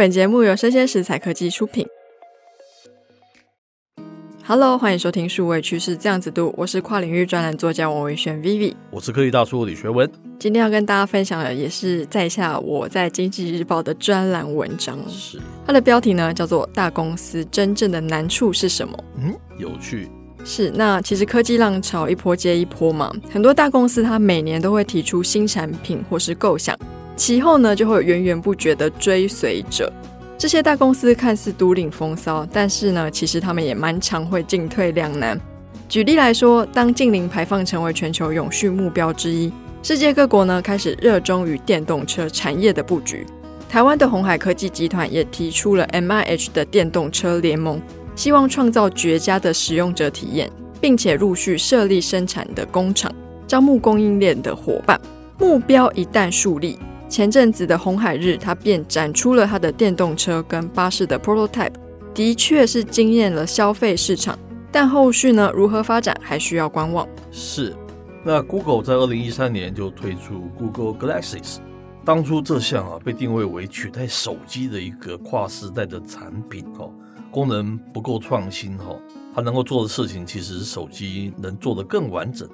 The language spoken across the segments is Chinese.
本节目由生鲜食材科技出品。Hello，欢迎收听数位趋势这样子读，我是跨领域专栏作家王维轩 Vivi，我是科技大叔李学文。今天要跟大家分享的也是在下我在经济日报的专栏文章，是它的标题呢叫做《大公司真正的难处是什么》？嗯，有趣。是，那其实科技浪潮一波接一波嘛，很多大公司它每年都会提出新产品或是构想。其后呢，就会源源不绝的追随者。这些大公司看似独领风骚，但是呢，其实他们也蛮常会进退两难。举例来说，当净零排放成为全球永续目标之一，世界各国呢开始热衷于电动车产业的布局。台湾的鸿海科技集团也提出了 MIH 的电动车联盟，希望创造绝佳的使用者体验，并且陆续设立生产的工厂，招募供应链的伙伴。目标一旦树立。前阵子的红海日，他便展出了他的电动车跟巴士的 prototype，的确是惊艳了消费市场。但后续呢，如何发展还需要观望。是，那 Google 在二零一三年就推出 Google Glasses，当初这项啊被定位为取代手机的一个跨时代的产品哦，功能不够创新哈，它能够做的事情其实手机能做得更完整。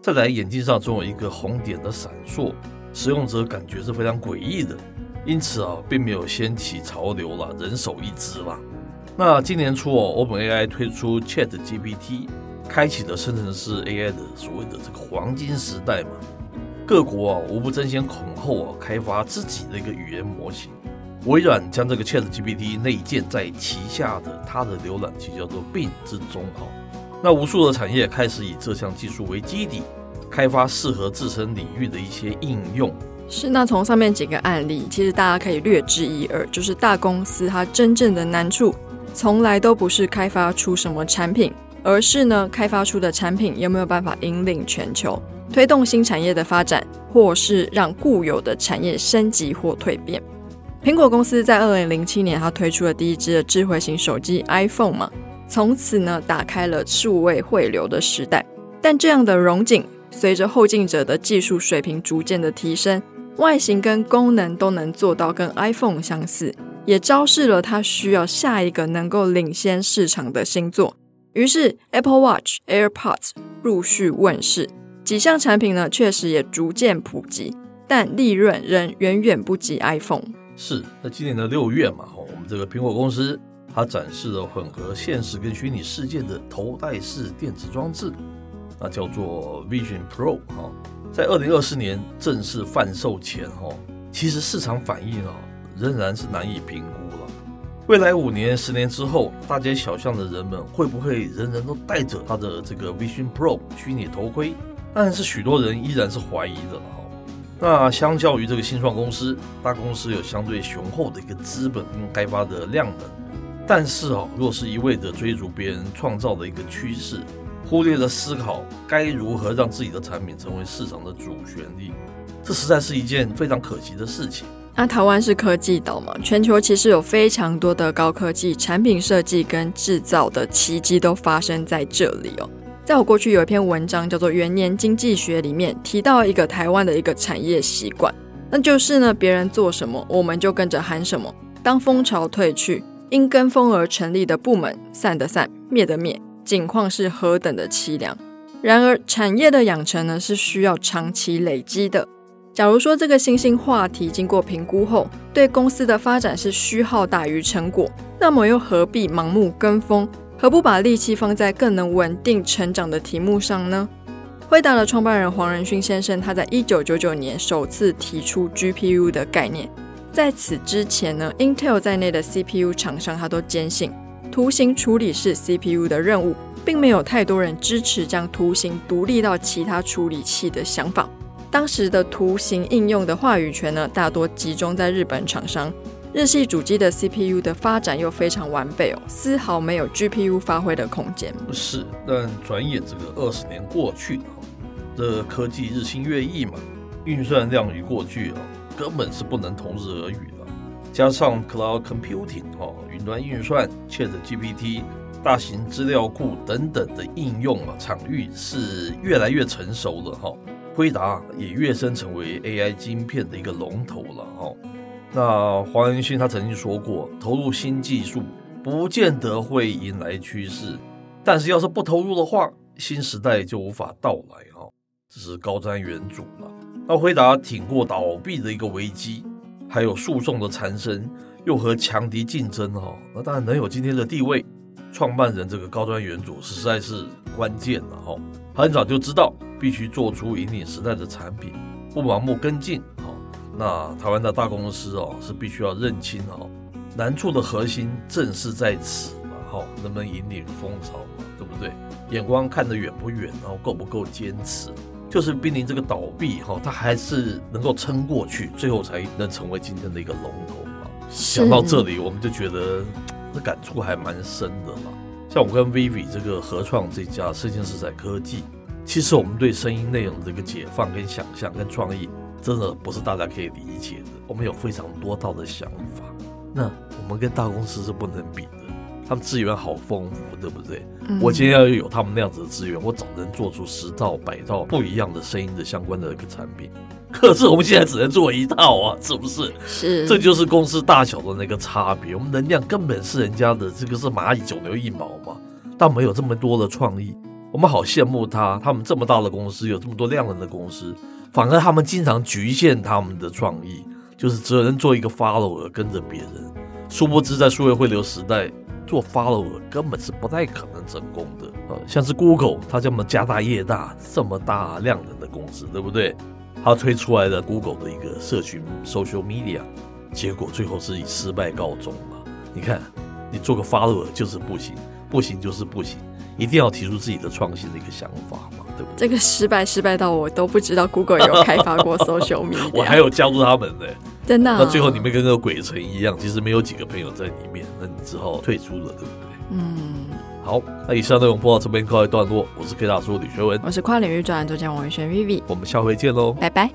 再来眼镜上总有一个红点的闪烁。使用者感觉是非常诡异的，因此啊，并没有掀起潮流了，人手一支了。那今年初哦，OpenAI 推出 ChatGPT，开启了生成式 AI 的所谓的这个黄金时代嘛。各国啊，无不争先恐后啊，开发自己的一个语言模型。微软将这个 ChatGPT 内建在旗下的它的浏览器叫做 Bing 之中哈。那无数的产业开始以这项技术为基底。开发适合自身领域的一些应用。是，那从上面几个案例，其实大家可以略知一二，就是大公司它真正的难处，从来都不是开发出什么产品，而是呢，开发出的产品有没有办法引领全球，推动新产业的发展，或是让固有的产业升级或蜕变。苹果公司在二零零七年，它推出了第一支的智慧型手机 iPhone 嘛，从此呢，打开了数位汇流的时代。但这样的融景。随着后进者的技术水平逐渐的提升，外形跟功能都能做到跟 iPhone 相似，也昭示了它需要下一个能够领先市场的新作。于是 Apple Watch、AirPods 陆续问世，几项产品呢确实也逐渐普及，但利润仍远远不及 iPhone。是，那今年的六月嘛，我们这个苹果公司它展示了混合现实跟虚拟世界的头戴式电子装置。那叫做 Vision Pro 哈，在二零二四年正式贩售前哈，其实市场反应啊仍然是难以评估了。未来五年、十年之后，大街小巷的人们会不会人人都戴着他的这个 Vision Pro 虚拟头盔？但是许多人依然是怀疑的哈。那相较于这个新创公司，大公司有相对雄厚的一个资本跟开发的量能，但是啊，若是一味的追逐别人创造的一个趋势。忽略了思考该如何让自己的产品成为市场的主旋律，这实在是一件非常可惜的事情。那台湾是科技岛嘛，全球其实有非常多的高科技产品设计跟制造的奇迹都发生在这里哦。在我过去有一篇文章叫做《元年经济学》里面提到一个台湾的一个产业习惯，那就是呢，别人做什么我们就跟着喊什么。当风潮退去，因跟风而成立的部门散的散，灭的灭。境况是何等的凄凉。然而，产业的养成呢，是需要长期累积的。假如说这个新兴话题经过评估后，对公司的发展是虚耗大于成果，那么又何必盲目跟风？何不把力气放在更能稳定成长的题目上呢？辉达的创办人黄仁勋先生，他在一九九九年首次提出 GPU 的概念。在此之前呢，Intel 在内的 CPU 厂商他都坚信。图形处理是 CPU 的任务，并没有太多人支持将图形独立到其他处理器的想法。当时的图形应用的话语权呢，大多集中在日本厂商。日系主机的 CPU 的发展又非常完备哦，丝毫没有 GPU 发挥的空间。不是，但转眼这个二十年过去了，这科技日新月异嘛，运算量与过去啊，根本是不能同日而语的。加上 Cloud Computing 哈，云端运算、ChatGPT、大型资料库等等的应用啊，场域是越来越成熟了哈。辉达也跃升成为 AI 晶片的一个龙头了哈。那黄仁勋他曾经说过，投入新技术不见得会迎来趋势，但是要是不投入的话，新时代就无法到来哈。这是高瞻远瞩了。那辉达挺过倒闭的一个危机，还有诉讼的缠身，又和强敌竞争哈。那当然能有今天的地位，创办人这个高瞻远瞩实在是关键了哈。很早就知道必须做出引领时代的产品，不盲目跟进哈。那台湾的大公司哦，是必须要认清哦，难处的核心正是在此嘛，哈，能不能引领风潮嘛，对不对？眼光看得远不远，然后够不够坚持？就是濒临这个倒闭哈，它还是能够撑过去，最后才能成为今天的一个龙头嘛。想到这里，我们就觉得这感触还蛮深的嘛。像我跟 Vivi 这个合创这家声鲜时采科技，其实我们对声音内容的这个解放跟想象跟创意。真的不是大家可以理解的。我们有非常多道的想法，那我们跟大公司是不能比的。他们资源好丰富，对不对？嗯、我今天要有他们那样子的资源，我早能做出十套、百套不一样的声音的相关的一个产品。可是我们现在只能做一套啊，是不是？是，这就是公司大小的那个差别。我们能量根本是人家的，这个是蚂蚁九牛一毛嘛。但没有这么多的创意，我们好羡慕他。他们这么大的公司，有这么多量人的公司。反而他们经常局限他们的创意，就是只能做一个 follower 跟着别人。殊不知在数位汇流时代，做 follower 根本是不太可能成功的。呃，像是 Google，它这么家大业大，这么大量人的公司，对不对？它推出来的 Google 的一个社群 social media，结果最后是以失败告终了。你看，你做个 follower 就是不行，不行就是不行。一定要提出自己的创新的一个想法嘛，对不对？这个失败失败到我都不知道 Google 有开发过 social media，我还有加入他们呢，真的、啊。那最后你们跟个鬼城一样，其实没有几个朋友在里面，那你只好退出了，对不对？嗯。好，那以上内容播到这边告一段落，我是 K 大叔李学文，我是跨领域专栏作家王宇轩 Vivi，我们下回见喽，拜拜。